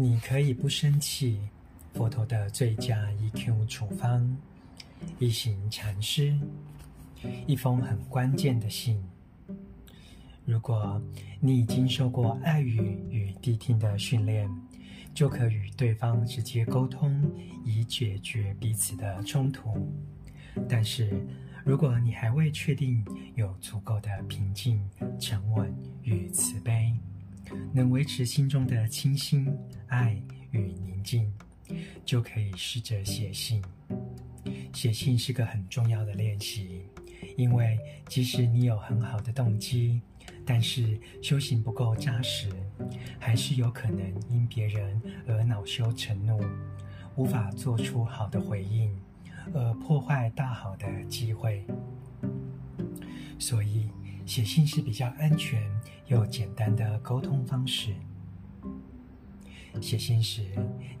你可以不生气。佛陀的最佳 EQ 处方，一行禅师，一封很关键的信。如果你已经受过爱语与谛听的训练，就可与对方直接沟通，以解决彼此的冲突。但是，如果你还未确定有足够的平静、沉稳与慈悲，能维持心中的清新、爱与宁静，就可以试着写信。写信是个很重要的练习，因为即使你有很好的动机，但是修行不够扎实，还是有可能因别人而恼羞成怒，无法做出好的回应，而破坏大好的机会。所以，写信是比较安全又简单的沟通方式。写信时，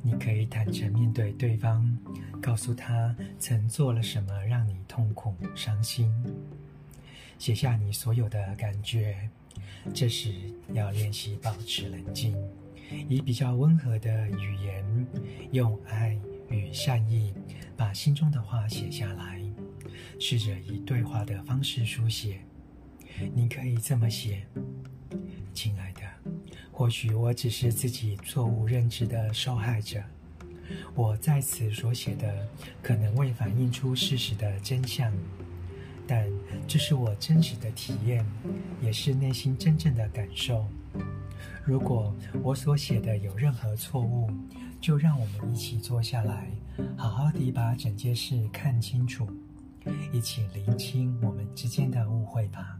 你可以坦诚面对对方，告诉他曾做了什么让你痛苦、伤心。写下你所有的感觉。这时要练习保持冷静，以比较温和的语言，用爱与善意把心中的话写下来，试着以对话的方式书写。你可以这么写：亲爱的。或许我只是自己错误认知的受害者，我在此所写的可能未反映出事实的真相，但这是我真实的体验，也是内心真正的感受。如果我所写的有任何错误，就让我们一起坐下来，好好地把整件事看清楚，一起厘清我们之间的误会吧。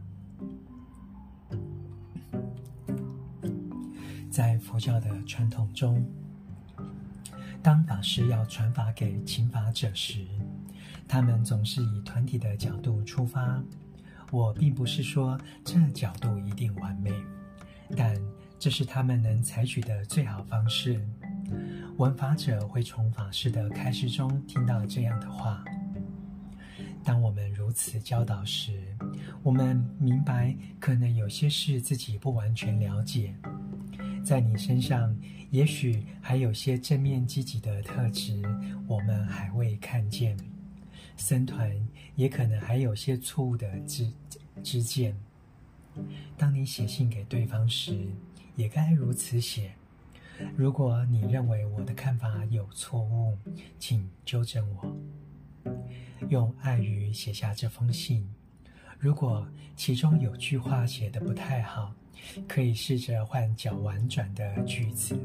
在佛教的传统中，当法师要传法给请法者时，他们总是以团体的角度出发。我并不是说这角度一定完美，但这是他们能采取的最好方式。闻法者会从法师的开示中听到这样的话。当我们如此教导时，我们明白可能有些事自己不完全了解。在你身上，也许还有些正面积极的特质，我们还未看见。僧团也可能还有些错误的知知见。当你写信给对方时，也该如此写。如果你认为我的看法有错误，请纠正我。用爱语写下这封信。如果其中有句话写得不太好，可以试着换较婉转的句子。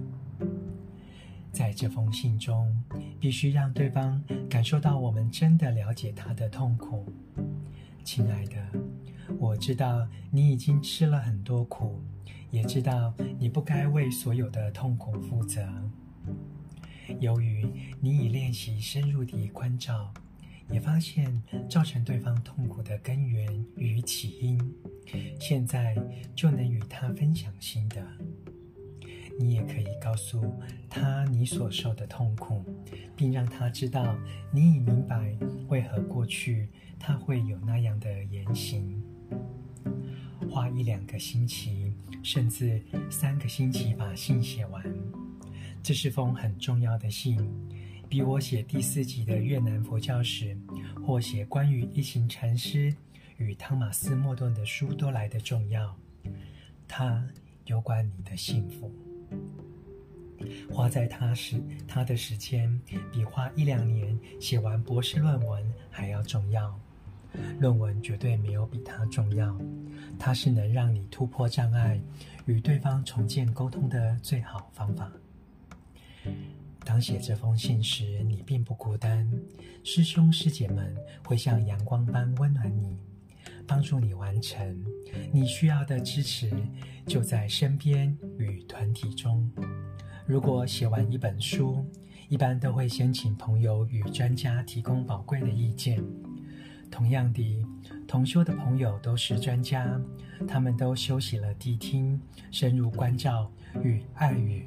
在这封信中，必须让对方感受到我们真的了解他的痛苦。亲爱的，我知道你已经吃了很多苦，也知道你不该为所有的痛苦负责。由于你已练习深入地关照。也发现造成对方痛苦的根源与起因，现在就能与他分享心得。你也可以告诉他你所受的痛苦，并让他知道你已明白为何过去他会有那样的言行。花一两个星期，甚至三个星期把信写完，这是封很重要的信。比我写第四集的越南佛教史，或写关于一行禅师与汤马斯·莫顿的书都来得重要。它有关你的幸福。花在他时，他的时间比花一两年写完博士论文还要重要。论文绝对没有比它重要。它是能让你突破障碍，与对方重建沟通的最好方法。当写这封信时，你并不孤单，师兄师姐们会像阳光般温暖你，帮助你完成。你需要的支持就在身边与团体中。如果写完一本书，一般都会先请朋友与专家提供宝贵的意见。同样的，同修的朋友都是专家，他们都修习了谛听、深入关照与爱语。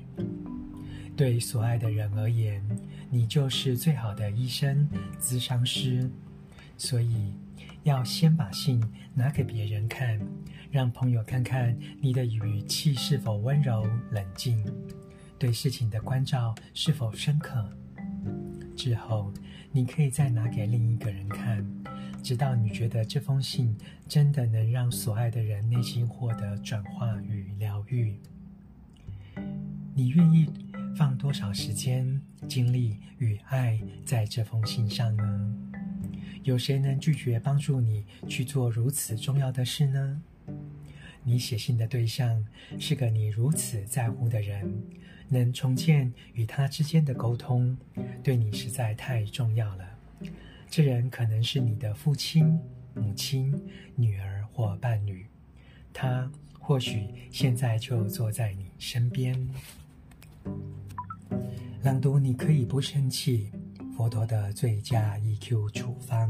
对所爱的人而言，你就是最好的医生、咨商师。所以，要先把信拿给别人看，让朋友看看你的语气是否温柔、冷静。对事情的关照是否深刻。之后，你可以再拿给另一个人看，直到你觉得这封信真的能让所爱的人内心获得转化与疗愈。你愿意放多少时间、精力与爱在这封信上呢？有谁能拒绝帮助你去做如此重要的事呢？你写信的对象是个你如此在乎的人，能重建与他之间的沟通，对你实在太重要了。这人可能是你的父亲、母亲、女儿或伴侣，他或许现在就坐在你身边。朗读，你可以不生气。佛陀的最佳 EQ 处方。